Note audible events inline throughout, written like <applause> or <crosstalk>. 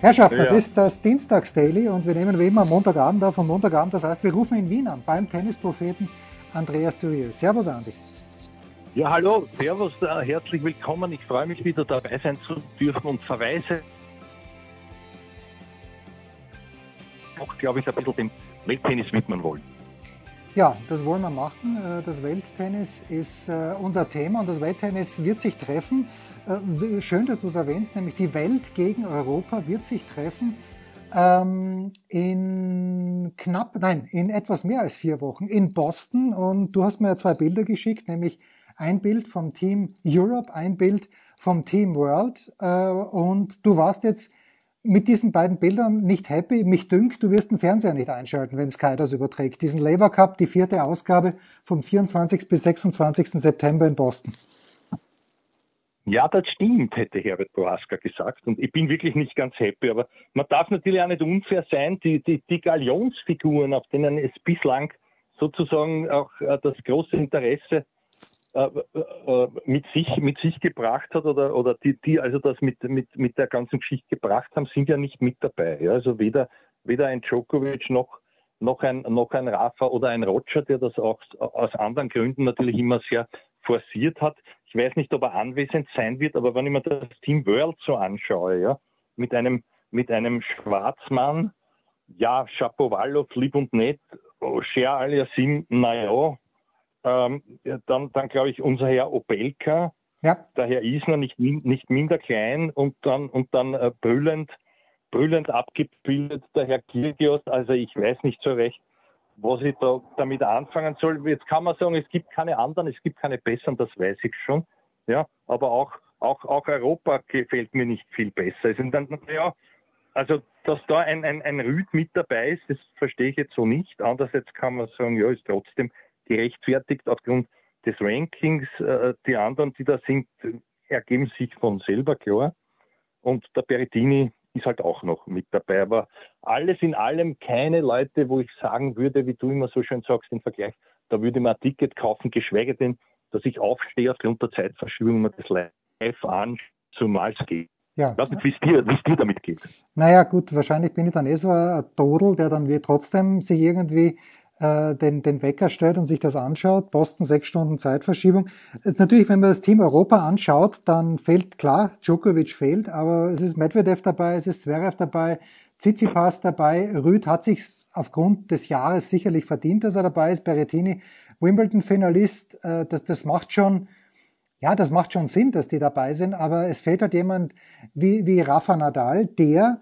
Herrschaft, ja. das ist das Dienstags-Daily und wir nehmen wie immer am Montagabend auf. Und Montagabend, das heißt, wir rufen in Wien an beim Tennispropheten Andreas Dürieu. Servus, Andi. Ja, hallo, servus, äh, herzlich willkommen. Ich freue mich wieder dabei sein zu dürfen und verweise auch, glaube ich, ein bisschen dem Welttennis widmen wollen. Ja, das wollen wir machen. Äh, das Welttennis ist äh, unser Thema und das Welttennis wird sich treffen. Äh, schön, dass du es erwähnst, nämlich die Welt gegen Europa wird sich treffen ähm, in knapp, nein, in etwas mehr als vier Wochen in Boston. Und du hast mir ja zwei Bilder geschickt, nämlich ein Bild vom Team Europe, ein Bild vom Team World. Äh, und du warst jetzt mit diesen beiden Bildern nicht happy. Mich dünkt, du wirst den Fernseher nicht einschalten, wenn Sky das überträgt. Diesen Labour Cup, die vierte Ausgabe vom 24. bis 26. September in Boston. Ja, das stimmt, hätte Herbert Boaska gesagt. Und ich bin wirklich nicht ganz happy. Aber man darf natürlich auch nicht unfair sein. Die, die, die Galionsfiguren, auf denen es bislang sozusagen auch äh, das große Interesse äh, äh, mit sich mit sich gebracht hat oder oder die die also das mit mit mit der ganzen Geschichte gebracht haben sind ja nicht mit dabei ja? also weder weder ein Djokovic noch noch ein noch ein Rafa oder ein Roger der das auch aus anderen Gründen natürlich immer sehr forciert hat ich weiß nicht, ob er anwesend sein wird, aber wenn ich mir das Team World so anschaue, ja, mit einem, mit einem Schwarzmann, ja, Shapovalov, lieb und nett, Scher Aliasim, naja, ähm, dann, dann glaube ich, unser Herr Opelka, ja. der Herr Isner nicht, nicht minder klein und dann, und dann äh, brüllend, brüllend abgebildet, der Herr Kirgios, also ich weiß nicht so recht, was ich da damit anfangen soll. Jetzt kann man sagen, es gibt keine anderen, es gibt keine besseren, das weiß ich schon. Ja, aber auch, auch, auch Europa gefällt mir nicht viel besser. Also, dann, ja, also, dass da ein, ein, ein Rüd mit dabei ist, das verstehe ich jetzt so nicht. Andererseits kann man sagen, ja, ist trotzdem gerechtfertigt aufgrund des Rankings. Äh, die anderen, die da sind, ergeben sich von selber klar. Und der Berettini ist halt auch noch mit dabei. Aber alles in allem keine Leute, wo ich sagen würde, wie du immer so schön sagst, im Vergleich, da würde man ein Ticket kaufen, geschweige denn, dass ich aufstehe aufgrund der Zeitverschiebung und das live an, zumal es geht. Ja. Ich weiß nicht, wie es dir, dir damit geht. Naja, gut, wahrscheinlich bin ich dann eh so ein Dodel, der dann wie trotzdem sich irgendwie äh, den, den Wecker stellt und sich das anschaut. Boston sechs Stunden Zeitverschiebung. Jetzt natürlich, wenn man das Team Europa anschaut, dann fehlt klar, Djokovic fehlt, aber es ist Medvedev dabei, es ist Zverev dabei, Tsitsipas dabei. Rüd hat sich aufgrund des Jahres sicherlich verdient, dass er dabei ist. Berrettini, Wimbledon-Finalist, äh, das, das macht schon, ja, das macht schon Sinn, dass die dabei sind, aber es fehlt halt jemand wie, wie Rafa Nadal, der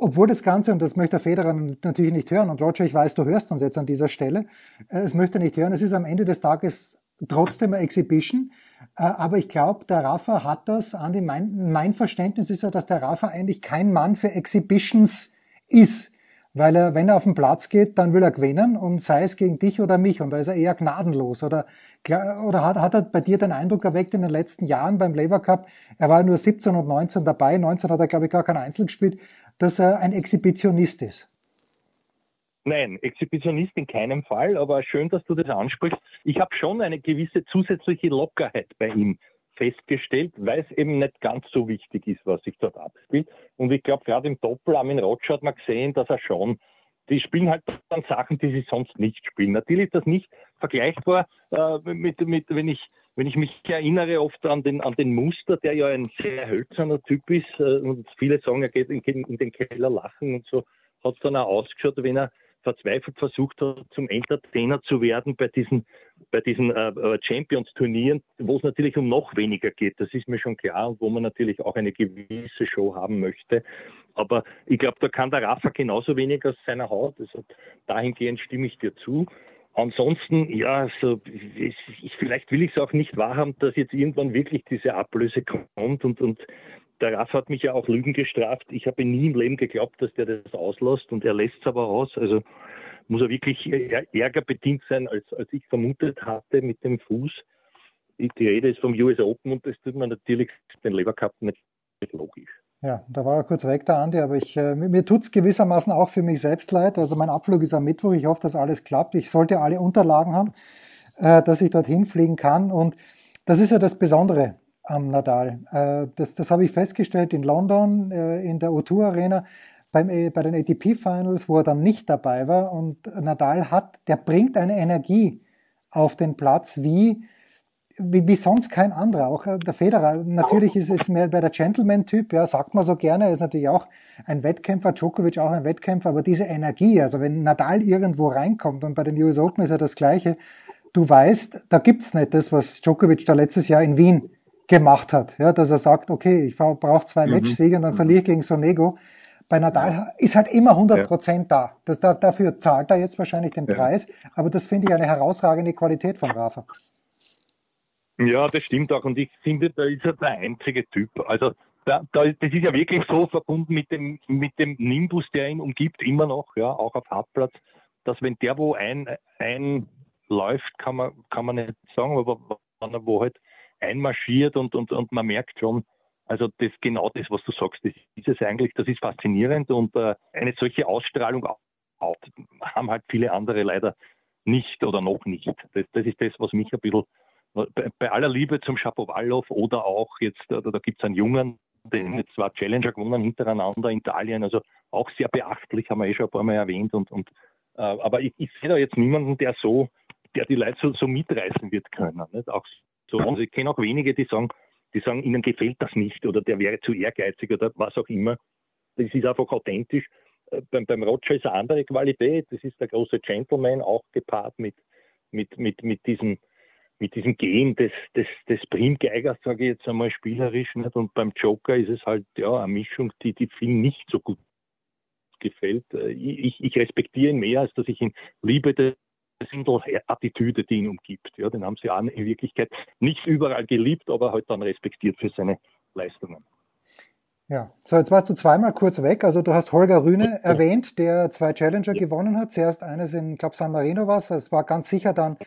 obwohl das Ganze, und das möchte der Federer natürlich nicht hören, und Roger, ich weiß, du hörst uns jetzt an dieser Stelle, äh, es möchte nicht hören, es ist am Ende des Tages trotzdem eine Exhibition, äh, aber ich glaube, der Rafa hat das, Andi, mein, mein Verständnis ist ja, dass der Rafa eigentlich kein Mann für Exhibitions ist, weil er, wenn er auf den Platz geht, dann will er gewinnen und sei es gegen dich oder mich und da ist er eher gnadenlos oder, oder hat, hat er bei dir den Eindruck erweckt in den letzten Jahren beim Labour Cup, er war nur 17 und 19 dabei, 19 hat er glaube ich gar kein Einzel gespielt, dass er ein Exhibitionist ist? Nein, Exhibitionist in keinem Fall, aber schön, dass du das ansprichst. Ich habe schon eine gewisse zusätzliche Lockerheit bei ihm festgestellt, weil es eben nicht ganz so wichtig ist, was sich dort abspielt. Und ich glaube, gerade im Doppel Armin Roger hat man gesehen, dass er schon, die spielen halt dann Sachen, die sie sonst nicht spielen. Natürlich ist das nicht vergleichbar äh, mit, mit, wenn ich wenn ich mich erinnere oft an den, an den Muster, der ja ein sehr hölzerner Typ ist, äh, und viele sagen, er geht in, in den Keller lachen und so, hat es dann auch ausgeschaut, wenn er verzweifelt versucht hat, zum Entertainer zu werden bei diesen, bei diesen äh, äh Champions-Turnieren, wo es natürlich um noch weniger geht. Das ist mir schon klar und wo man natürlich auch eine gewisse Show haben möchte. Aber ich glaube, da kann der Rafa genauso wenig aus seiner Haut. Also dahingehend stimme ich dir zu. Ansonsten, ja, so, ich, vielleicht will ich es auch nicht wahrhaben, dass jetzt irgendwann wirklich diese Ablöse kommt und, und der Raff hat mich ja auch Lügen gestraft. Ich habe nie im Leben geglaubt, dass der das auslässt und er lässt es aber aus. Also muss er wirklich ärger bedient sein, als, als ich vermutet hatte mit dem Fuß. Die Rede ist vom US Open und das tut man natürlich den Lever Cup nicht logisch. Ja, da war er kurz weg, der Andi, aber ich, äh, mir tut es gewissermaßen auch für mich selbst leid. Also mein Abflug ist am Mittwoch. Ich hoffe, dass alles klappt. Ich sollte alle Unterlagen haben, äh, dass ich dorthin fliegen kann. Und das ist ja das Besondere am Nadal. Äh, das, das habe ich festgestellt in London, äh, in der O2 Arena, beim, äh, bei den ATP Finals, wo er dann nicht dabei war. Und Nadal hat, der bringt eine Energie auf den Platz, wie wie, wie sonst kein anderer. Auch äh, der Federer, natürlich ist es mehr bei der Gentleman-Typ, ja, sagt man so gerne, er ist natürlich auch ein Wettkämpfer, Djokovic auch ein Wettkämpfer, aber diese Energie, also wenn Nadal irgendwo reinkommt und bei den US Open ist ja das Gleiche, du weißt, da gibt's nicht das, was Djokovic da letztes Jahr in Wien gemacht hat, ja, dass er sagt, okay, ich brauche zwei mhm. Matchsiege und dann verliere ich gegen Sonego. Bei Nadal ist halt immer 100 Prozent da. Das, dafür zahlt er jetzt wahrscheinlich den Preis, aber das finde ich eine herausragende Qualität von Rafa. Ja, das stimmt auch. Und ich finde, da ist er der einzige Typ. Also da, da, das ist ja wirklich so verbunden mit dem, mit dem Nimbus, der ihn umgibt, immer noch, ja, auch auf Hartplatz, dass wenn der wo ein, einläuft, kann man, kann man nicht sagen, aber wenn er wo halt einmarschiert und, und, und man merkt schon, also das genau das, was du sagst, das ist es eigentlich, das ist faszinierend und äh, eine solche Ausstrahlung haben halt viele andere leider nicht oder noch nicht. Das, das ist das, was mich ein bisschen bei, aller Liebe zum Shapovalov oder auch jetzt, da, da gibt es einen Jungen, den jetzt zwar Challenger gewonnen hintereinander in Italien, also auch sehr beachtlich, haben wir eh schon ein paar Mal erwähnt. Und, und äh, aber ich, ich sehe da jetzt niemanden, der so, der die Leute so, so mitreißen wird können. Nicht? Auch so, also ich kenne auch wenige, die sagen, die sagen, ihnen gefällt das nicht oder der wäre zu ehrgeizig oder was auch immer. Das ist einfach authentisch. Äh, beim, beim Roger ist eine andere Qualität. Das ist der große Gentleman, auch gepaart mit, mit, mit, mit diesem mit diesem Gehen des, des, des Primgeigers, sage ich jetzt einmal spielerisch. Nicht? Und beim Joker ist es halt ja eine Mischung, die, die vielen nicht so gut gefällt. Äh, ich, ich respektiere ihn mehr, als dass ich ihn liebe. Das Attitüde, die ihn umgibt. Ja, den haben sie auch in Wirklichkeit nicht überall geliebt, aber halt dann respektiert für seine Leistungen. Ja, so jetzt warst du zweimal kurz weg. Also du hast Holger Rühne erwähnt, der zwei Challenger ja. gewonnen hat. Zuerst eines in, ich glaube, San Marino war es. Es war ganz sicher dann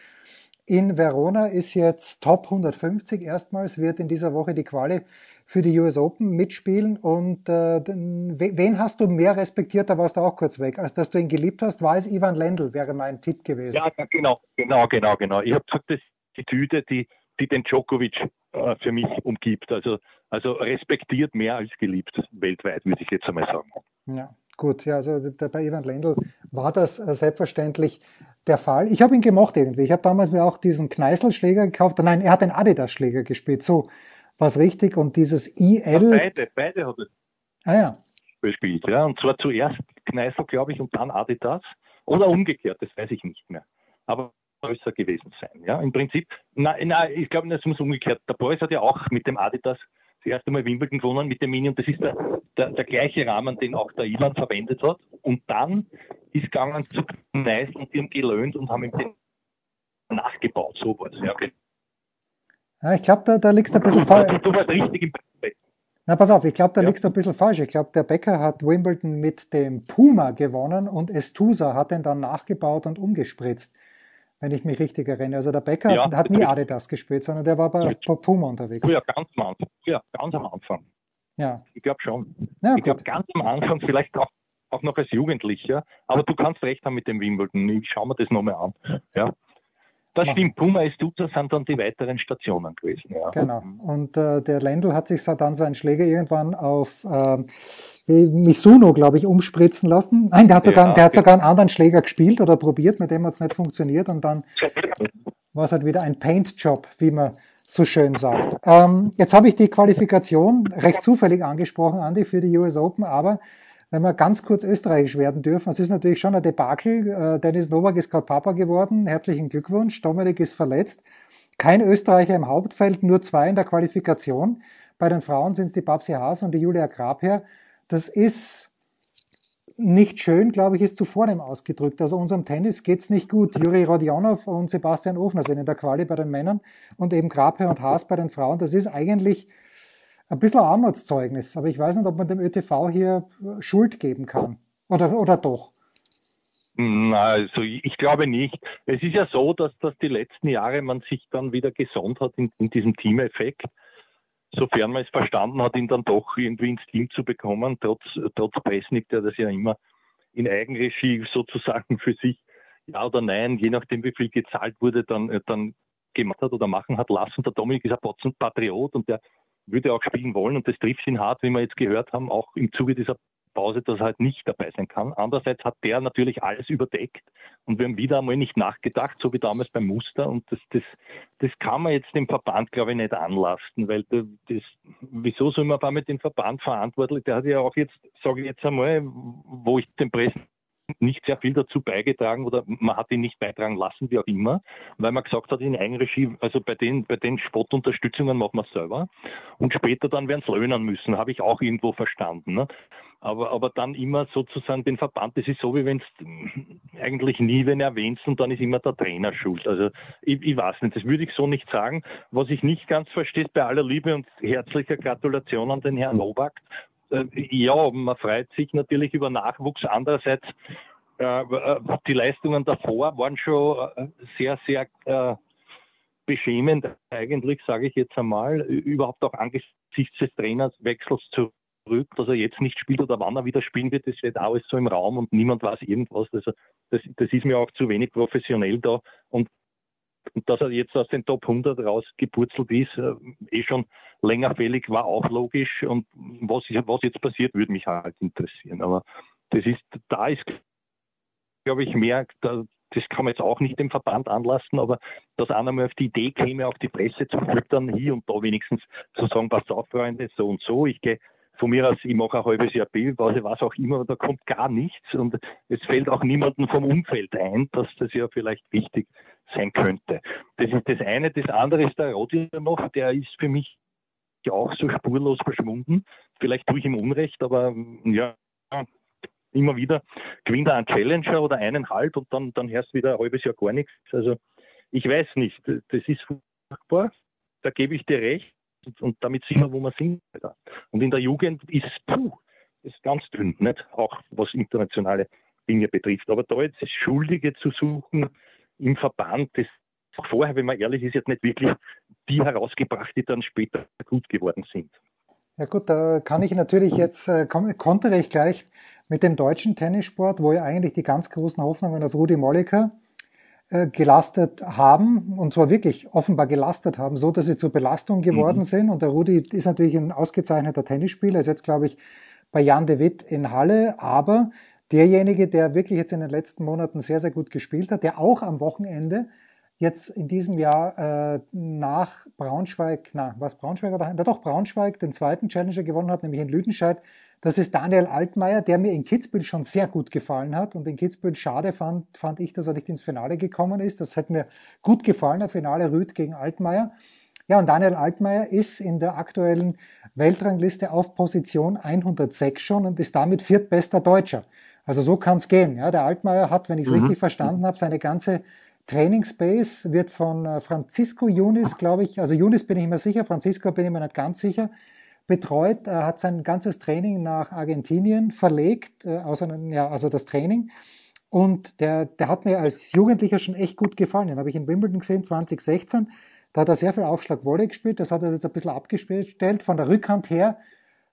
in Verona ist jetzt Top 150 erstmals, wird in dieser Woche die Quali für die US Open mitspielen. Und äh, wen hast du mehr respektiert, da warst du auch kurz weg, als dass du ihn geliebt hast, war es Ivan Lendl, wäre mein Tipp gewesen. Ja, genau, genau, genau, genau. Ich habe gesagt, das ist die Tüte, die, die den Djokovic äh, für mich umgibt. Also, also respektiert mehr als geliebt weltweit, würde ich jetzt einmal sagen. Ja, gut. Ja, also bei Ivan Lendl war das äh, selbstverständlich der Fall. Ich habe ihn gemocht irgendwie. Ich habe damals mir auch diesen Kneißl-Schläger gekauft. Nein, er hat den Adidas-Schläger gespielt. So war es richtig. Und dieses IL. Ja, beide, beide hat er ah, ja. gespielt. Ja. Und zwar zuerst Kneißl, glaube ich, und dann Adidas. Oder umgekehrt, das weiß ich nicht mehr. Aber größer gewesen sein. Ja, im Prinzip, nein, na, ich glaube, das muss umgekehrt. Der Boris hat ja auch mit dem Adidas das erste Mal Wimbledon gewonnen mit dem Mini und das ist der, der, der gleiche Rahmen, den auch der Ilan verwendet hat. Und dann ist gegangen zu Nice und die haben gelöhnt und haben ihm den nachgebaut. So war es. Ja, okay. ja, ich glaube, da, da liegst du ein bisschen falsch. Du warst richtig im na, pass auf, ich glaube, da ja. liegst du ein bisschen falsch. Ich glaube, der Becker hat Wimbledon mit dem Puma gewonnen und Estusa hat den dann nachgebaut und umgespritzt wenn ich mich richtig erinnere. Also der Becker ja, hat nie Adidas gespielt, sondern der war bei, bei Puma unterwegs. Ja, ganz am Anfang. Ja, ganz am Anfang. Ja. Ich glaube schon. Ja, ich glaube ganz am Anfang, vielleicht auch, auch noch als Jugendlicher. Aber du kannst recht haben mit dem Wimbledon. Ich schaue mir das nochmal an. Ja. Das stimmt, Puma ist Duzer sind dann die weiteren Stationen gewesen. Ja. Genau. Und äh, der Lendl hat sich dann seinen Schläger irgendwann auf äh, Misuno, glaube ich, umspritzen lassen. Nein, der hat, sogar, ja, der hat sogar einen anderen Schläger gespielt oder probiert, mit dem hat es nicht funktioniert und dann war es halt wieder ein Paint-Job, wie man so schön sagt. Ähm, jetzt habe ich die Qualifikation recht zufällig angesprochen, Andi, für die US Open, aber wenn wir ganz kurz österreichisch werden dürfen, es ist natürlich schon ein Debakel. Äh, Dennis Novak ist gerade Papa geworden. Herzlichen Glückwunsch. Dominik ist verletzt. Kein Österreicher im Hauptfeld, nur zwei in der Qualifikation. Bei den Frauen sind es die Babsi Haas und die Julia Grabherr. Das ist nicht schön, glaube ich, ist zu vornehm ausgedrückt. Also unserem Tennis geht's nicht gut. Juri Rodionov und Sebastian Ofner sind in der Quali bei den Männern und eben Grabherr und Haas bei den Frauen. Das ist eigentlich ein bisschen Armutszeugnis. Aber ich weiß nicht, ob man dem ÖTV hier Schuld geben kann. Oder, oder doch? Also ich glaube nicht. Es ist ja so, dass, dass die letzten Jahre man sich dann wieder gesonnt hat in, in diesem Teameffekt sofern man es verstanden hat, ihn dann doch irgendwie ins Team zu bekommen, trotz, trotz Presnik, der das ja immer in Eigenregie sozusagen für sich ja oder nein, je nachdem wie viel gezahlt wurde, dann, dann gemacht hat oder machen hat lassen. Der Dominik ist ein Patriot und der würde auch spielen wollen. Und das trifft ihn hart, wie wir jetzt gehört haben, auch im Zuge dieser Pause, dass er halt nicht dabei sein kann. Andererseits hat der natürlich alles überdeckt. Und wir haben wieder einmal nicht nachgedacht, so wie damals beim Muster. Und das, das, das kann man jetzt dem Verband, glaube ich, nicht anlasten, weil das, wieso soll man aber mit dem Verband verantwortlich, der hat ja auch jetzt, sage ich jetzt einmal, wo ich den Pressen nicht sehr viel dazu beigetragen oder man hat ihn nicht beitragen lassen, wie auch immer, weil man gesagt hat, in Eigenregie, also bei den, bei den Spottunterstützungen machen wir es selber und später dann werden es löhnen müssen, habe ich auch irgendwo verstanden. Ne? aber, aber dann immer sozusagen den Verband, das ist so, wie wenn es eigentlich nie wenn erwähnst und dann ist immer der Trainer schuld. Also ich, ich weiß nicht, das würde ich so nicht sagen. Was ich nicht ganz verstehe, bei aller Liebe und herzlicher Gratulation an den Herrn Novak. Äh, ja, man freut sich natürlich über Nachwuchs. Andererseits, äh, die Leistungen davor waren schon äh, sehr, sehr äh, beschämend eigentlich, sage ich jetzt einmal, überhaupt auch angesichts des Trainerwechsels zu zurück, dass er jetzt nicht spielt oder wann er wieder spielen wird, das steht alles so im Raum und niemand weiß irgendwas. Also das, das ist mir auch zu wenig professionell da und und dass er jetzt aus den Top 100 rausgepurzelt ist, äh, eh schon länger fällig, war auch logisch. Und was, was jetzt passiert, würde mich halt interessieren. Aber das ist, da ist, glaube ich, mehr, da, das kann man jetzt auch nicht dem Verband anlassen, aber dass einer mal auf die Idee käme, auch die Presse zu füttern, hier und da wenigstens zu sagen, pass auf, Freunde, so und so, ich gehe von mir aus, ich mache ein halbes Jahr Bildpause, was auch immer, da kommt gar nichts und es fällt auch niemandem vom Umfeld ein, dass das ja vielleicht wichtig sein könnte. Das ist das eine. Das andere ist der Rodier noch, der ist für mich auch so spurlos verschwunden. Vielleicht tue ich ihm Unrecht, aber ja, immer wieder gewinnt er einen Challenger oder eineinhalb und dann, dann hörst wieder ein halbes Jahr gar nichts. Also ich weiß nicht, das ist furchtbar, da gebe ich dir recht und damit sind wir, wo wir sind. Und in der Jugend ist puh, ist ganz dünn, nicht? Auch was internationale Dinge betrifft. Aber da jetzt Schuldige zu suchen im Verband, das vorher, wenn man ehrlich ist, jetzt nicht wirklich die herausgebracht, die dann später gut geworden sind. Ja gut, da kann ich natürlich jetzt, äh, kontere ich gleich mit dem deutschen Tennissport, wo ja eigentlich die ganz großen Hoffnungen auf Rudi Molliker gelastet haben, und zwar wirklich offenbar gelastet haben, so dass sie zur Belastung geworden mhm. sind. Und der Rudi ist natürlich ein ausgezeichneter Tennisspieler, ist jetzt, glaube ich, bei Jan de Witt in Halle, aber derjenige, der wirklich jetzt in den letzten Monaten sehr, sehr gut gespielt hat, der auch am Wochenende jetzt in diesem Jahr äh, nach Braunschweig, na, was Braunschweig oder na doch Braunschweig den zweiten Challenger gewonnen hat, nämlich in Lüdenscheid, das ist Daniel Altmaier, der mir in Kitzbühel schon sehr gut gefallen hat. Und in Kitzbühel schade fand, fand ich, dass er nicht ins Finale gekommen ist. Das hat mir gut gefallen, der Finale Rüd gegen Altmaier. Ja, und Daniel Altmaier ist in der aktuellen Weltrangliste auf Position 106 schon und ist damit viertbester Deutscher. Also so kann es gehen. Ja, der Altmaier hat, wenn ich es mhm. richtig verstanden habe, seine ganze Trainingsbase wird von äh, Francisco Yunis, glaube ich, also Yunis bin ich mir sicher, Francisco bin ich mir nicht ganz sicher, betreut, er hat sein ganzes Training nach Argentinien verlegt, äh, außer, ja, also das Training. Und der, der hat mir als Jugendlicher schon echt gut gefallen. Den habe ich in Wimbledon gesehen, 2016. Da hat er sehr viel Aufschlag Volley gespielt. Das hat er jetzt ein bisschen abgestellt. Von der Rückhand her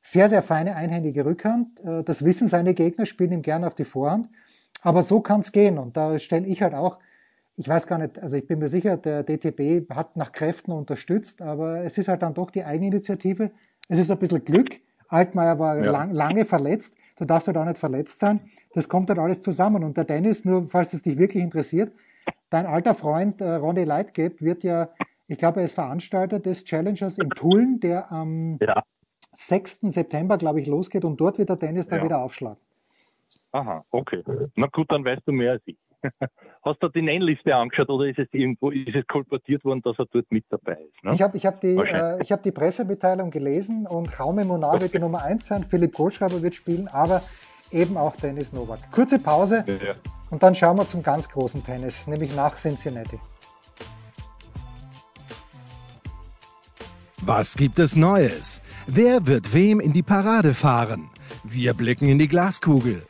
sehr, sehr feine einhändige Rückhand. Äh, das wissen seine Gegner, spielen ihm gerne auf die Vorhand. Aber so kann es gehen. Und da stelle ich halt auch, ich weiß gar nicht, also ich bin mir sicher, der DTB hat nach Kräften unterstützt, aber es ist halt dann doch die Eigeninitiative, es ist ein bisschen Glück. Altmaier war ja. lang, lange verletzt. Du darfst halt auch nicht verletzt sein. Das kommt dann alles zusammen. Und der Dennis, nur falls es dich wirklich interessiert, dein alter Freund äh, Ronny Leitgeb wird ja, ich glaube, er ist Veranstalter des Challengers in Tulln, der am ja. 6. September, glaube ich, losgeht und dort wird der Dennis dann ja. wieder aufschlagen. Aha, okay. Na gut, dann weißt du mehr als ich. <laughs> Hast du die Nennliste angeschaut oder ist es irgendwo, ist es kolportiert worden, dass er dort mit dabei ist? Ne? Ich habe ich hab die, äh, hab die Pressemitteilung gelesen und Jaume Monar wird die <laughs> Nummer 1 sein, Philipp Kohlschreiber wird spielen, aber eben auch Dennis Novak. Kurze Pause ja. und dann schauen wir zum ganz großen Tennis, nämlich nach Cincinnati. Was gibt es Neues? Wer wird wem in die Parade fahren? Wir blicken in die Glaskugel.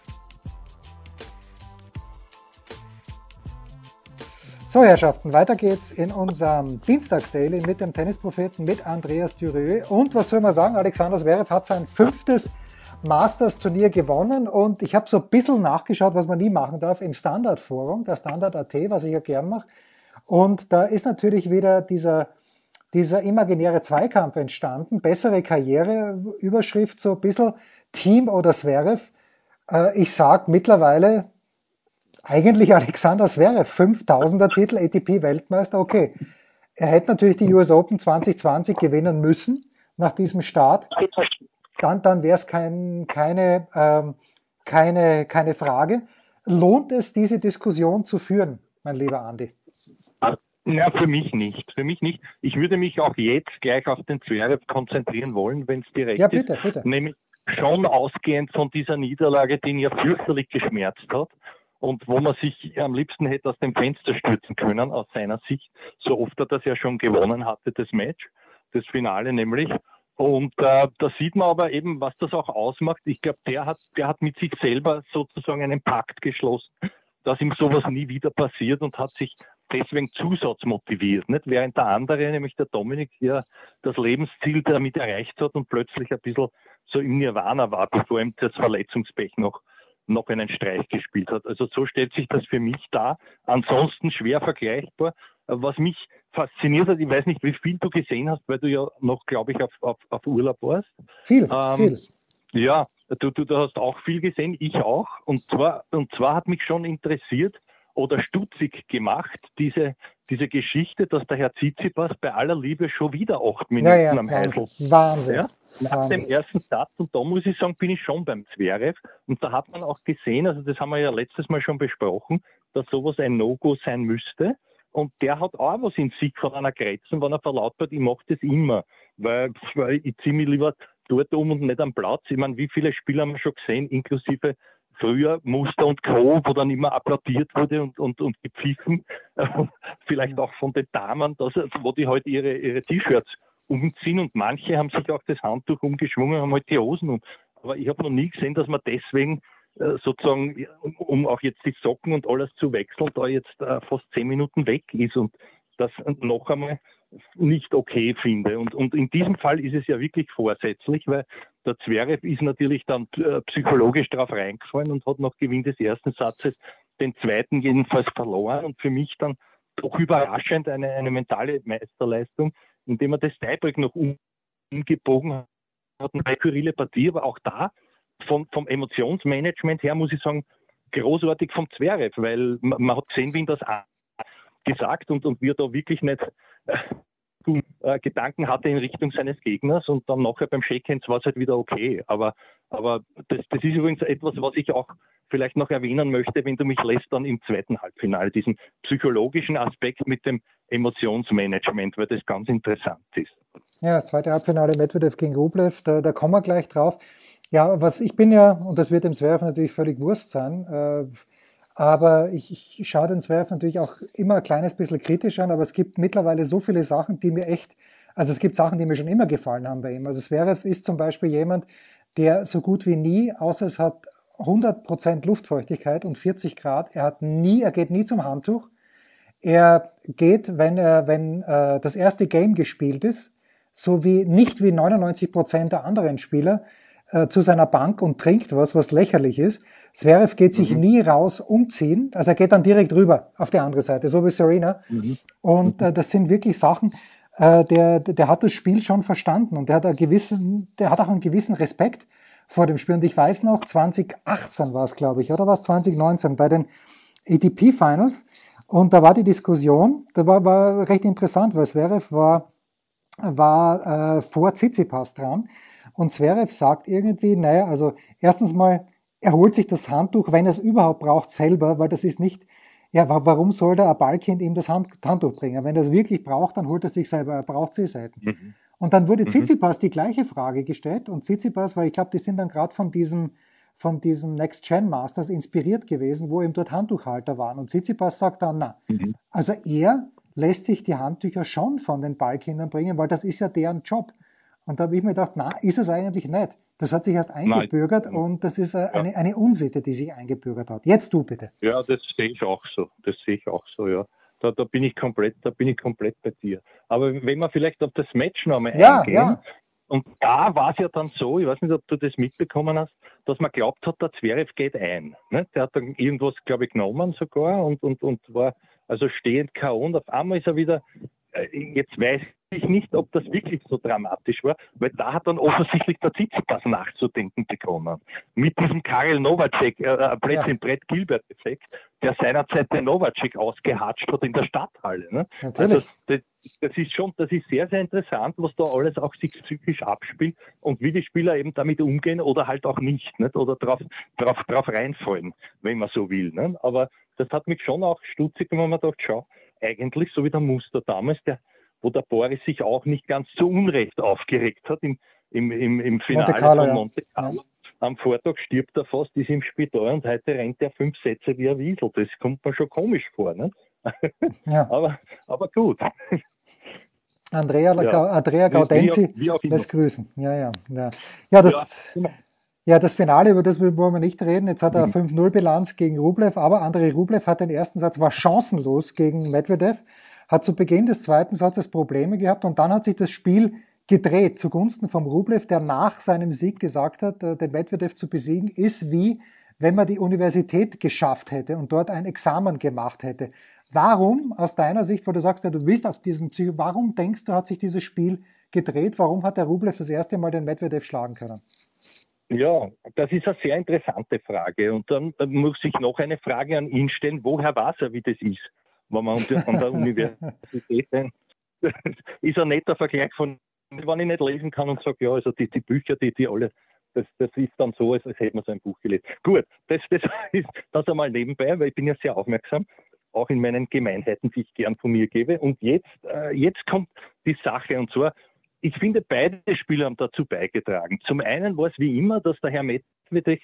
So, Herrschaften, weiter geht's in unserem Dienstagsdaily mit dem Tennispropheten, mit Andreas Dürieu. Und was soll man sagen? Alexander Zverev hat sein fünftes Masters-Turnier gewonnen und ich habe so ein bisschen nachgeschaut, was man nie machen darf, im Standard-Forum, der Standard.at, was ich ja gern mache. Und da ist natürlich wieder dieser, dieser imaginäre Zweikampf entstanden. Bessere Karriere, Überschrift so ein bisschen Team oder Zverev. Äh, ich sag mittlerweile eigentlich Alexander Zverev, 5000er Titel, ATP-Weltmeister, okay. Er hätte natürlich die US Open 2020 gewinnen müssen nach diesem Start. Dann, dann wäre es kein, keine, ähm, keine, keine Frage. Lohnt es, diese Diskussion zu führen, mein lieber Andi? Ja, für mich nicht. Für mich nicht. Ich würde mich auch jetzt gleich auf den Zverev konzentrieren wollen, wenn es direkt ja, bitte, bitte. Nämlich schon ausgehend von dieser Niederlage, die ihn ja fürchterlich geschmerzt hat und wo man sich am liebsten hätte aus dem Fenster stürzen können, aus seiner Sicht, so oft er das ja schon gewonnen hatte, das Match, das Finale nämlich. Und äh, da sieht man aber eben, was das auch ausmacht. Ich glaube, der hat, der hat mit sich selber sozusagen einen Pakt geschlossen, dass ihm sowas nie wieder passiert und hat sich deswegen zusatzmotiviert. Nicht? Während der andere, nämlich der Dominik, ja das Lebensziel damit erreicht hat und plötzlich ein bisschen so im Nirvana war, bevor ihm das Verletzungspech noch noch einen Streich gespielt hat. Also so stellt sich das für mich dar. Ansonsten schwer vergleichbar. Was mich fasziniert hat, ich weiß nicht, wie viel du gesehen hast, weil du ja noch, glaube ich, auf, auf, auf Urlaub warst. Viel, ähm, viel. Ja, du, du, du hast auch viel gesehen, ich auch. Und zwar, und zwar hat mich schon interessiert, oder stutzig gemacht, diese, diese Geschichte, dass der Herr Tsitsipas bei aller Liebe schon wieder acht Minuten ja, ja, am Heisel. Wahnsinn. Ja? Nach dem ersten Satz, und da muss ich sagen, bin ich schon beim Zverev. Und da hat man auch gesehen, also das haben wir ja letztes Mal schon besprochen, dass sowas ein No-Go sein müsste. Und der hat auch was in sich von einer Grenze, wenn er verlautbart, ich mache das immer, weil, weil ich ziehe mich lieber dort um und nicht am Platz. Ich meine, wie viele Spieler haben wir schon gesehen, inklusive früher Muster und Co., wo dann immer applaudiert wurde und, und, und gepfiffen, <laughs> vielleicht auch von den Damen, dass, wo die halt ihre, ihre T-Shirts umziehen und manche haben sich auch das Handtuch umgeschwungen, haben halt die Hosen um. Aber ich habe noch nie gesehen, dass man deswegen äh, sozusagen, um auch jetzt die Socken und alles zu wechseln, da jetzt äh, fast zehn Minuten weg ist und das noch einmal nicht okay finde. Und, und in diesem Fall ist es ja wirklich vorsätzlich, weil der Zverev ist natürlich dann äh, psychologisch darauf reingefallen und hat nach Gewinn des ersten Satzes den zweiten jedenfalls verloren und für mich dann doch überraschend eine, eine mentale Meisterleistung, indem er das Tiebreak noch umgebogen hat, hat eine skurrile Partie, aber auch da vom, vom Emotionsmanagement her muss ich sagen, großartig vom Zverev, weil man, man hat gesehen, wie ihn das gesagt und, und wir da wirklich nicht äh, äh, Gedanken hatte in Richtung seines Gegners und dann nachher beim Shakehands war es halt wieder okay. Aber, aber das, das ist übrigens etwas, was ich auch vielleicht noch erwähnen möchte, wenn du mich lässt, dann im zweiten Halbfinale, diesen psychologischen Aspekt mit dem Emotionsmanagement, weil das ganz interessant ist. Ja, das zweite Halbfinale Medvedev gegen Rublev, da, da kommen wir gleich drauf. Ja, was ich bin ja, und das wird dem Zwerf natürlich völlig Wurst sein, äh, aber ich, ich schaue den Zwerf natürlich auch immer ein kleines bisschen kritisch an, aber es gibt mittlerweile so viele Sachen, die mir echt, also es gibt Sachen, die mir schon immer gefallen haben bei ihm. Also Zverev ist zum Beispiel jemand, der so gut wie nie, außer es hat 100% Luftfeuchtigkeit und 40 Grad, er hat nie, er geht nie zum Handtuch. Er geht, wenn er, wenn äh, das erste Game gespielt ist, so wie nicht wie 99% der anderen Spieler, äh, zu seiner Bank und trinkt was, was lächerlich ist. Zverev geht sich mhm. nie raus umziehen, also er geht dann direkt rüber auf die andere Seite, so wie Serena. Mhm. Und äh, das sind wirklich Sachen, äh, der, der hat das Spiel schon verstanden und der hat, einen gewissen, der hat auch einen gewissen Respekt vor dem Spiel. Und ich weiß noch, 2018 war es, glaube ich, oder war es 2019 bei den ATP Finals. Und da war die Diskussion, da war, war recht interessant, weil Zverev war, war äh, vor Tsitsipas dran. Und Zverev sagt irgendwie, naja, also erstens mal, er holt sich das Handtuch, wenn er es überhaupt braucht, selber, weil das ist nicht, ja, warum soll der Ballkind ihm das Hand, Handtuch bringen? Wenn er es wirklich braucht, dann holt er sich selber, er braucht sie Seiten. Mhm. Und dann wurde mhm. Tsitsipas die gleiche Frage gestellt und Tsitsipas, weil ich glaube, die sind dann gerade von diesem, von diesem Next Gen Masters inspiriert gewesen, wo eben dort Handtuchhalter waren. Und Tsitsipas sagt dann, na, mhm. also er lässt sich die Handtücher schon von den Ballkindern bringen, weil das ist ja deren Job. Und da habe ich mir gedacht, na, ist es eigentlich nicht. Das hat sich erst eingebürgert Nein. und das ist äh, eine, eine Unsitte, die sich eingebürgert hat. Jetzt du bitte. Ja, das sehe ich auch so. Das sehe ich auch so, ja. Da, da bin ich komplett, da bin ich komplett bei dir. Aber wenn wir vielleicht auf das Match nochmal ja, eingehen, ja. und da war es ja dann so, ich weiß nicht, ob du das mitbekommen hast, dass man glaubt hat, der Zverev geht ein. Ne? Der hat dann irgendwas, glaube ich, genommen sogar und, und, und war also stehend K.O. und auf einmal ist er wieder, jetzt weiß ich nicht, ob das wirklich so dramatisch war, weil da hat dann offensichtlich der Tsitsipas nachzudenken bekommen. Mit diesem Karel Novacek, äh, äh Brett ja. Brett Gilbert-Effekt, der seinerzeit den Novacek ausgehatscht hat in der Stadthalle. Ne? Also das, das, ist schon, das ist sehr, sehr interessant, was da alles auch sich psychisch abspielt und wie die Spieler eben damit umgehen oder halt auch nicht, nicht? oder drauf, drauf, drauf reinfallen, wenn man so will. Nicht? Aber das hat mich schon auch stutzig, wenn man gedacht, schau, eigentlich so wie der Muster damals, der wo der Boris sich auch nicht ganz zu Unrecht aufgeregt hat im, im, im, im Finale Monte Carlo, von Monte Carlo. Ja. Am Vortag stirbt er fast, ist im Spital und heute rennt er fünf Sätze wie ein Wiesel. Das kommt mir schon komisch vor. Ne? <laughs> Ja. aber, aber gut. Andrea, ja. Andrea Gaudenzi lässt grüßen. Ja, ja, ja. Ja, das, genau. Ja, das Finale, über das wollen wir nicht reden. Jetzt hat er mhm. 5-0-Bilanz gegen Rublev, aber Andrei Rublev hat den ersten Satz, war chancenlos gegen Medvedev hat zu Beginn des zweiten Satzes Probleme gehabt und dann hat sich das Spiel gedreht zugunsten vom Rublev, der nach seinem Sieg gesagt hat, äh, den Medvedev zu besiegen, ist wie wenn man die Universität geschafft hätte und dort ein Examen gemacht hätte. Warum, aus deiner Sicht, wo du sagst, ja, du bist auf diesen Psycho, warum denkst du, hat sich dieses Spiel gedreht? Warum hat der Rublev das erste Mal den Medvedev schlagen können? Ja, das ist eine sehr interessante Frage. Und dann muss ich noch eine Frage an ihn stellen. Woher weiß er, wie das ist? wenn man an der <laughs> Universität <laughs> ist ein netter Vergleich von, wenn ich nicht lesen kann und sage, ja, also die, die Bücher, die, die alle, das, das ist dann so, als, als hätte man so ein Buch gelesen. Gut, das, das <laughs> ist das einmal nebenbei, weil ich bin ja sehr aufmerksam, auch in meinen Gemeinheiten, die ich gern von mir gebe. Und jetzt, äh, jetzt kommt die Sache und zwar, ich finde, beide Spieler haben dazu beigetragen. Zum einen war es wie immer, dass der Herr Medvedev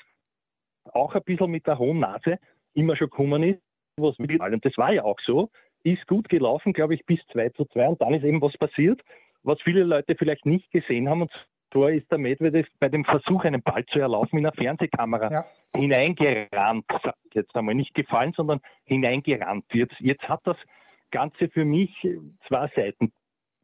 auch ein bisschen mit der hohen Nase immer schon gekommen ist was mit allem. Das war ja auch so. Ist gut gelaufen, glaube ich, bis 2 zu 2 und dann ist eben was passiert, was viele Leute vielleicht nicht gesehen haben und zwar ist der Medvedev bei dem Versuch, einen Ball zu erlaufen, in eine Fernsehkamera ja. hineingerannt, jetzt einmal nicht gefallen, sondern hineingerannt. Jetzt, jetzt hat das Ganze für mich zwei Seiten.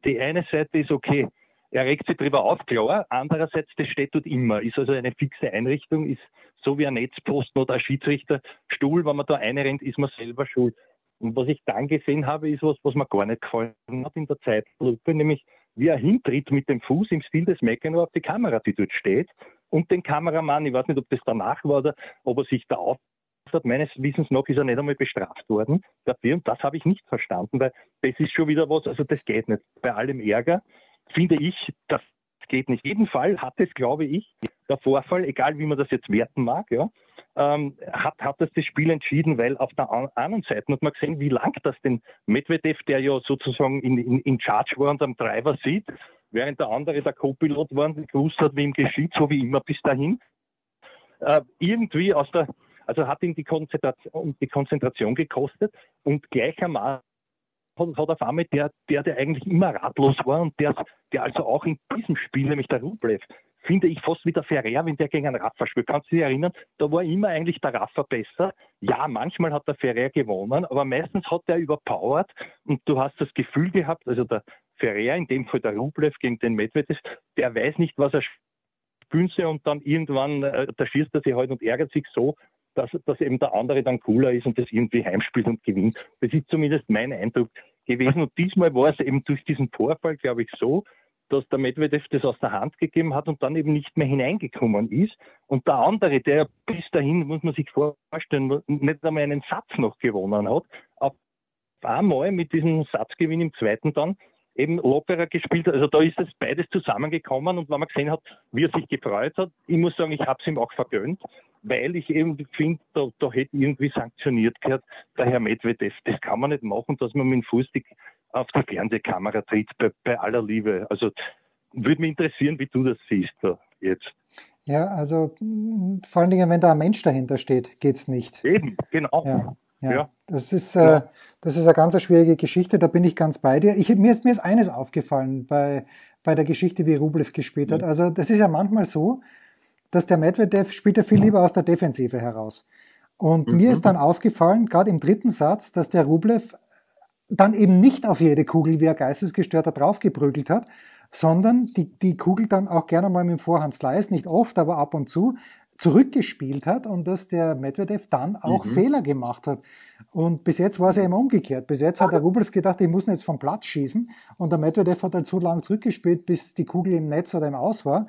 Die eine Seite ist okay, er regt sich darüber auf, klar. Andererseits, das steht dort immer. Ist also eine fixe Einrichtung, ist so wie ein Netzposten oder ein Schiedsrichterstuhl. Wenn man da einrennt, ist man selber schuld. Und was ich dann gesehen habe, ist was, was mir gar nicht gefallen hat in der Zeitlupe, nämlich wie er hintritt mit dem Fuß im Stil des McEnroe auf die Kamera, die dort steht, und den Kameramann, ich weiß nicht, ob das danach war oder ob er sich da auf hat. Meines Wissens nach ist er nicht einmal bestraft worden dafür und das habe ich nicht verstanden, weil das ist schon wieder was, also das geht nicht. Bei allem Ärger finde ich, das geht nicht. Jeden Fall hat es, glaube ich, der Vorfall, egal wie man das jetzt werten mag, ja, ähm, hat, hat das das Spiel entschieden, weil auf der anderen Seite hat man gesehen, wie lang das den Medvedev, der ja sozusagen in, in, in Charge war und am Driver sieht, während der andere der Co-Pilot war und gewusst hat, wie ihm geschieht, so wie immer bis dahin, äh, irgendwie aus der, also hat ihm die Konzentration, die Konzentration gekostet und gleichermaßen hat, auf einmal der, der, der eigentlich immer ratlos war und der, der also auch in diesem Spiel, nämlich der Rublev, finde ich fast wie der Ferrer, wenn der gegen einen Rafa spielt. Kannst du dich erinnern? Da war immer eigentlich der Rafa besser. Ja, manchmal hat der Ferrer gewonnen, aber meistens hat er überpowered und du hast das Gefühl gehabt, also der Ferrer, in dem Fall der Rublev gegen den Medvedev, der weiß nicht, was er soll und dann irgendwann, äh, da schießt er sich halt und ärgert sich so, dass, dass eben der andere dann cooler ist und das irgendwie heimspielt und gewinnt. Das ist zumindest mein Eindruck gewesen. Und diesmal war es eben durch diesen Vorfall, glaube ich, so, dass der Medvedev das aus der Hand gegeben hat und dann eben nicht mehr hineingekommen ist. Und der andere, der bis dahin, muss man sich vorstellen, nicht einmal einen Satz noch gewonnen hat, auf einmal mit diesem Satzgewinn im zweiten dann eben lockerer gespielt hat. Also da ist es beides zusammengekommen und wenn man gesehen hat, wie er sich gefreut hat, ich muss sagen, ich habe es ihm auch vergönnt, weil ich eben finde, da, da hätte irgendwie sanktioniert gehört, der Herr Medvedev. Das kann man nicht machen, dass man mit dem Fußstick auf die Fernsehkamera tritt, bei, bei aller Liebe. Also würde mich interessieren, wie du das siehst da jetzt. Ja, also vor allen Dingen, wenn da ein Mensch dahinter steht, geht es nicht. Eben, genau. Ja. Ja, ja. Das, ist, äh, das ist eine ganz schwierige Geschichte, da bin ich ganz bei dir. Ich, mir, ist, mir ist eines aufgefallen bei, bei der Geschichte, wie Rublev gespielt hat. Also das ist ja manchmal so, dass der Medvedev spielt ja viel lieber aus der Defensive heraus. Und mhm. mir ist dann aufgefallen, gerade im dritten Satz, dass der Rublev dann eben nicht auf jede Kugel wie ein Geistesgestörter draufgeprügelt hat, sondern die, die Kugel dann auch gerne mal mit dem Vorhand Slice, nicht oft, aber ab und zu, zurückgespielt hat und dass der Medvedev dann auch mhm. Fehler gemacht hat. Und bis jetzt war es ja immer umgekehrt. Bis jetzt hat der Rublev gedacht, ich muss jetzt vom Platz schießen und der Medvedev hat halt so lange zurückgespielt, bis die Kugel im Netz oder im Aus war.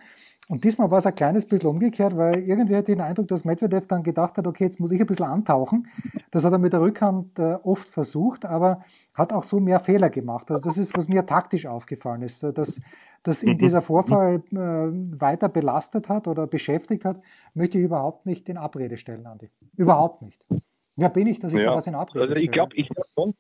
Und diesmal war es ein kleines bisschen umgekehrt, weil irgendwie hatte ich den Eindruck, dass Medvedev dann gedacht hat, okay, jetzt muss ich ein bisschen antauchen. Das hat er mit der Rückhand äh, oft versucht, aber hat auch so mehr Fehler gemacht. Also das ist, was mir taktisch aufgefallen ist, dass, dass ihn mhm. dieser Vorfall äh, weiter belastet hat oder beschäftigt hat, möchte ich überhaupt nicht in Abrede stellen, Andi. Überhaupt nicht. Wer bin ich, dass ich ja. da was in Abrede also ich glaube, ich schon.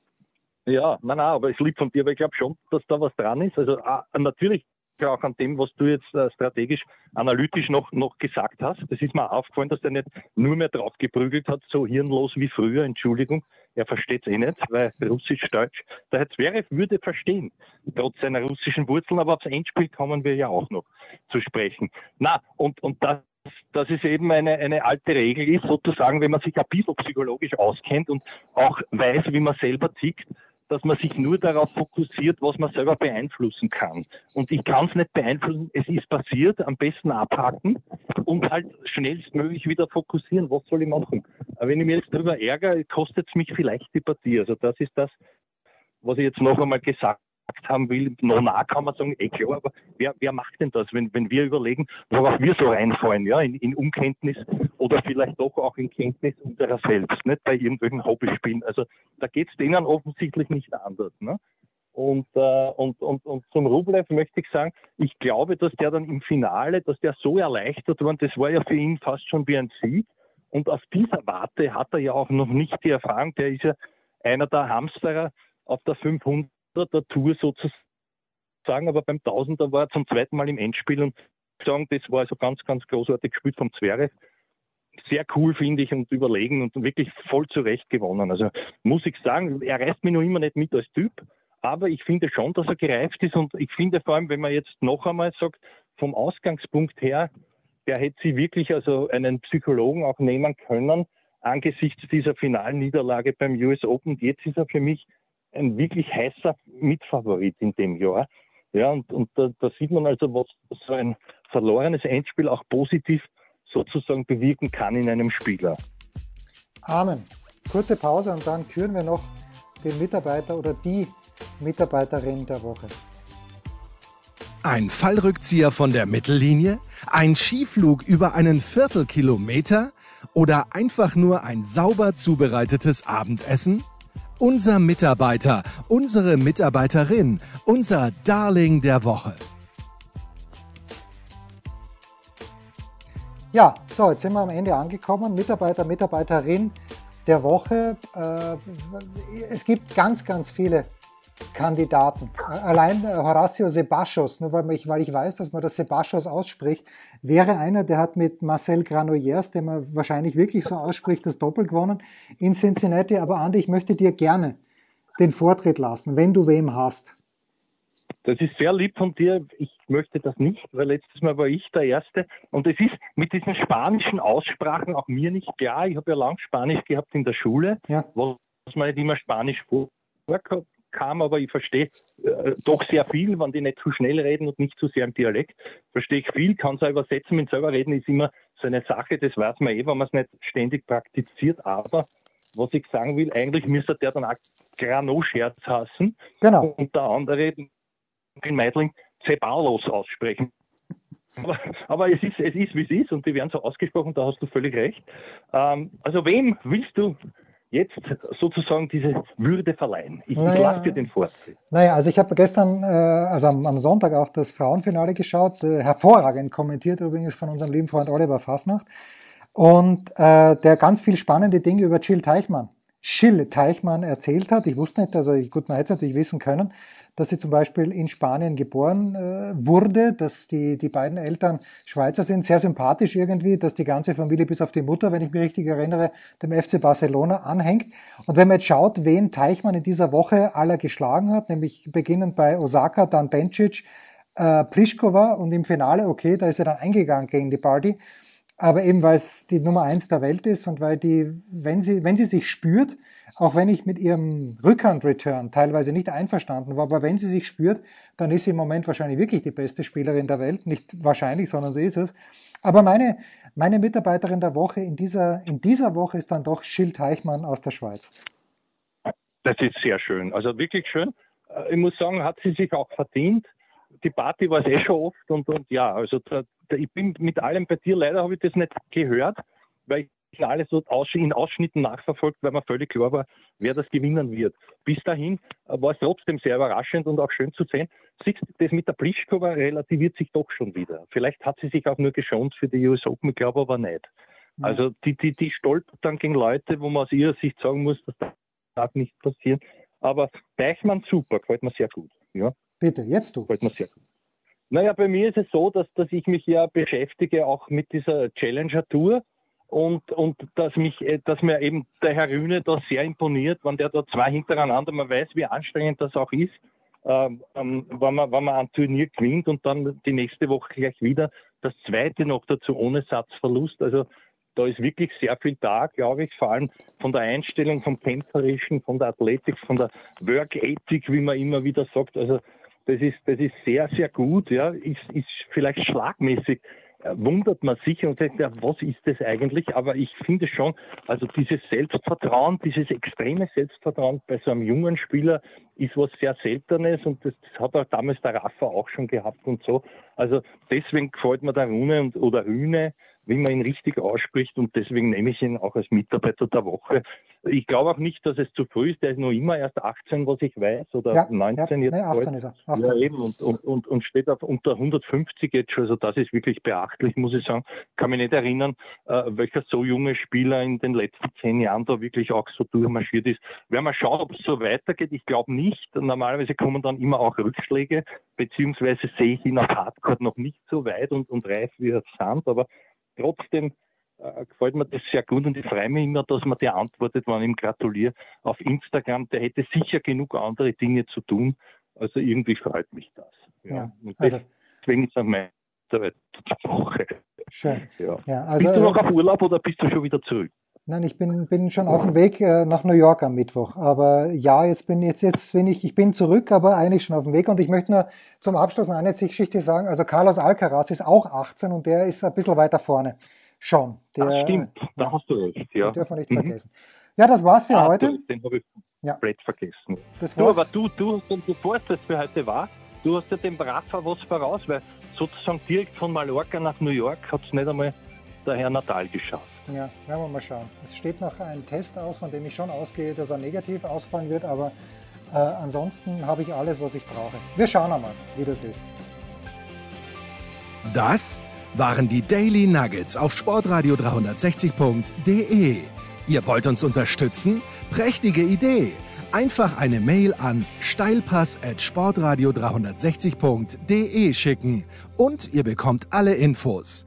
Ja, nein, nein, aber es liegt von dir, aber ich glaube schon, dass da was dran ist. Also ah, natürlich auch an dem, was du jetzt äh, strategisch, analytisch noch, noch gesagt hast. Das ist mir aufgefallen, dass der nicht nur mehr drauf geprügelt hat, so hirnlos wie früher, Entschuldigung. Er versteht es eh nicht, weil Russisch-Deutsch. Der Herr Zverev würde verstehen, trotz seiner russischen Wurzeln, aber aufs Endspiel kommen wir ja auch noch zu sprechen. Na, und, und das dass es eben eine, eine alte Regel ist, sozusagen, wenn man sich ein bisschen psychologisch auskennt und auch weiß, wie man selber tickt, dass man sich nur darauf fokussiert, was man selber beeinflussen kann. Und ich kann es nicht beeinflussen, es ist passiert, am besten abhaken und halt schnellstmöglich wieder fokussieren. Was soll ich machen? Aber wenn ich mir jetzt darüber ärgere, kostet es mich vielleicht die Partie. Also das ist das, was ich jetzt noch einmal gesagt haben will, na, kann man sagen, eh klar, aber wer, wer macht denn das, wenn, wenn wir überlegen, worauf wir so reinfallen, ja, in, in Unkenntnis oder vielleicht doch auch in Kenntnis unserer selbst, nicht bei irgendwelchen Hobbyspielen. Also da geht es denen offensichtlich nicht anders. Ne? Und, äh, und, und, und zum Rublev möchte ich sagen, ich glaube, dass der dann im Finale, dass der so erleichtert war, das war ja für ihn fast schon wie ein Sieg. Und auf dieser Warte hat er ja auch noch nicht die Erfahrung, der ist ja einer der Hamsterer auf der 500 der Tour sozusagen, aber beim Tausender war er zum zweiten Mal im Endspiel und sagen, das war also ganz, ganz großartig gespielt vom Zverev. Sehr cool, finde ich, und überlegen und wirklich voll zurecht gewonnen. Also muss ich sagen, er reißt mich noch immer nicht mit als Typ, aber ich finde schon, dass er gereift ist und ich finde vor allem, wenn man jetzt noch einmal sagt, vom Ausgangspunkt her, der hätte sie wirklich also einen Psychologen auch nehmen können angesichts dieser finalen Niederlage beim US Open. Jetzt ist er für mich ein wirklich heißer Mitfavorit in dem Jahr. Ja, und, und da, da sieht man also, was so ein verlorenes Endspiel auch positiv sozusagen bewirken kann in einem Spieler. Amen. Kurze Pause und dann küren wir noch den Mitarbeiter oder die Mitarbeiterin der Woche. Ein Fallrückzieher von der Mittellinie? Ein Skiflug über einen Viertelkilometer? Oder einfach nur ein sauber zubereitetes Abendessen? Unser Mitarbeiter, unsere Mitarbeiterin, unser Darling der Woche. Ja, so, jetzt sind wir am Ende angekommen. Mitarbeiter, Mitarbeiterin der Woche. Äh, es gibt ganz, ganz viele Kandidaten. Allein äh, Horacio Sebastos, nur weil ich, weil ich weiß, dass man das Sebastos ausspricht, wäre einer, der hat mit Marcel Granollers, den man wahrscheinlich wirklich so ausspricht, das Doppel gewonnen in Cincinnati. Aber Andi, ich möchte dir gerne den Vortritt lassen, wenn du wem hast. Das ist sehr lieb von dir. Ich möchte das nicht, weil letztes Mal war ich der Erste. Und es ist mit diesen spanischen Aussprachen auch mir nicht klar. Ich habe ja lang Spanisch gehabt in der Schule, ja. was man nicht immer Spanisch vorkommt kam, aber ich verstehe äh, doch sehr viel, wenn die nicht zu schnell reden und nicht zu sehr im Dialekt. Verstehe ich viel, kann es auch übersetzen. Mit selber reden ist immer so eine Sache, das weiß man eh, wenn man es nicht ständig praktiziert. Aber was ich sagen will, eigentlich müsste der dann auch Grano-Scherz hassen. Genau. Und der andere, den Meidling, Ceballos aussprechen. Aber, aber, es ist, es ist, wie es ist und die werden so ausgesprochen, da hast du völlig recht. Ähm, also wem willst du jetzt sozusagen diese Würde verleihen. Ich, naja, ich lasse dir den Vortritt. Naja, also ich habe gestern, äh, also am, am, Sonntag auch das Frauenfinale geschaut, äh, hervorragend kommentiert übrigens von unserem lieben Freund Oliver Fasnacht und äh, der ganz viel spannende Dinge über Jill Teichmann. Jill Teichmann erzählt hat. Ich wusste nicht, also gut, man hätte es natürlich wissen können, dass sie zum Beispiel in Spanien geboren äh, wurde, dass die, die beiden Eltern Schweizer sind, sehr sympathisch irgendwie, dass die ganze Familie bis auf die Mutter, wenn ich mich richtig erinnere, dem FC Barcelona anhängt. Und wenn man jetzt schaut, wen Teichmann in dieser Woche aller geschlagen hat, nämlich beginnend bei Osaka, dann Bencic, äh, Pliskova und im Finale, okay, da ist er dann eingegangen gegen die Party. Aber eben, weil es die Nummer eins der Welt ist und weil die, wenn sie, wenn sie sich spürt, auch wenn ich mit ihrem Rückhand-Return teilweise nicht einverstanden war, aber wenn sie sich spürt, dann ist sie im Moment wahrscheinlich wirklich die beste Spielerin der Welt. Nicht wahrscheinlich, sondern sie ist es. Aber meine, meine Mitarbeiterin der Woche in dieser, in dieser Woche ist dann doch Schild Teichmann aus der Schweiz. Das ist sehr schön. Also wirklich schön. Äh, ich muss sagen, hat sie sich auch verdient. Die Party war es eh schon oft und, und ja, also da, ich bin mit allem bei dir. Leider habe ich das nicht gehört, weil ich alles so in Ausschnitten nachverfolgt, weil mir völlig klar war, wer das gewinnen wird. Bis dahin äh, war es trotzdem sehr überraschend und auch schön zu sehen. Siehst das mit der Plischkova relativiert sich doch schon wieder. Vielleicht hat sie sich auch nur geschont für die US Open, glaube aber nicht. Also die, die, die stolpert dann gegen Leute, wo man aus ihrer Sicht sagen muss, das darf nicht passieren. Aber Deichmann super, gefällt mir sehr gut. Ja. Bitte, jetzt du. Gefällt mir sehr gut. Naja, bei mir ist es so, dass, dass ich mich ja beschäftige auch mit dieser Challenger Tour und, und dass mich, äh, dass mir eben der Herr Rühne da sehr imponiert, wenn der da zwei hintereinander, man weiß, wie anstrengend das auch ist, ähm, ähm, wenn, man, wenn man ein Turnier gewinnt und dann die nächste Woche gleich wieder das zweite noch dazu ohne Satzverlust. Also da ist wirklich sehr viel da, glaube ich, vor allem von der Einstellung, vom Kämpferischen, von der Athletik, von der Work Ethic, wie man immer wieder sagt. Also das ist, das ist sehr, sehr gut, ja, ist, ist vielleicht schlagmäßig wundert man sich und sagt, ja, was ist das eigentlich? Aber ich finde schon, also dieses Selbstvertrauen, dieses extreme Selbstvertrauen bei so einem jungen Spieler ist was sehr Seltenes und das, das hat auch damals der Rafa auch schon gehabt und so. Also deswegen gefällt mir der Rune und, oder Rühne, wie man ihn richtig ausspricht und deswegen nehme ich ihn auch als Mitarbeiter der Woche. Ich glaube auch nicht, dass es zu früh ist. Der ist noch immer erst 18, was ich weiß, oder ja, 19 ja, jetzt. Nee, 18 ist er. 18. Ja, eben, und, und, und, und steht auf unter 150 jetzt schon. Also das ist wirklich beachtlich, muss ich sagen. Kann mich nicht erinnern, äh, welcher so junge Spieler in den letzten zehn Jahren da wirklich auch so durchmarschiert ist. Werden wir schauen, ob es so weitergeht. Ich glaube nicht. Normalerweise kommen dann immer auch Rückschläge, beziehungsweise sehe ich ihn auf Hardcore noch nicht so weit und, und reif wie er Sand, aber trotzdem äh, gefällt mir das sehr gut und ich freue mich immer, dass man dir antwortet, wenn ich ihm gratuliere auf Instagram. Der hätte sicher genug andere Dinge zu tun. Also irgendwie freut mich das. Ja. ja also, deswegen ist er meine Woche. Schön. Ja. Ja, also, bist du noch äh, auf Urlaub oder bist du schon wieder zurück? Nein, ich bin, bin schon auf dem Weg äh, nach New York am Mittwoch. Aber ja, jetzt bin jetzt, jetzt bin ich, ich bin zurück, aber eigentlich schon auf dem Weg. Und ich möchte nur zum Abschluss noch eine Geschichte sagen. Also Carlos Alcaraz ist auch 18 und der ist ein bisschen weiter vorne. Schon. Der, Ach, stimmt, da hast du recht, ja. Den dürfen wir nicht mhm. vergessen. Ja, das war's für ah, heute. Den habe ich komplett ja. vergessen. Das du, aber du, du, bevor es das für heute war, du hast ja dem Rafa was voraus, weil sozusagen direkt von Mallorca nach New York hat es nicht einmal der Herr Natal geschafft. Ja, werden wir mal schauen. Es steht noch ein Test aus, von dem ich schon ausgehe, dass er negativ ausfallen wird, aber äh, ansonsten habe ich alles, was ich brauche. Wir schauen einmal, wie das ist. Das waren die Daily Nuggets auf sportradio 360.de. Ihr wollt uns unterstützen? Prächtige Idee! Einfach eine Mail an steilpass at sportradio 360.de schicken und ihr bekommt alle Infos.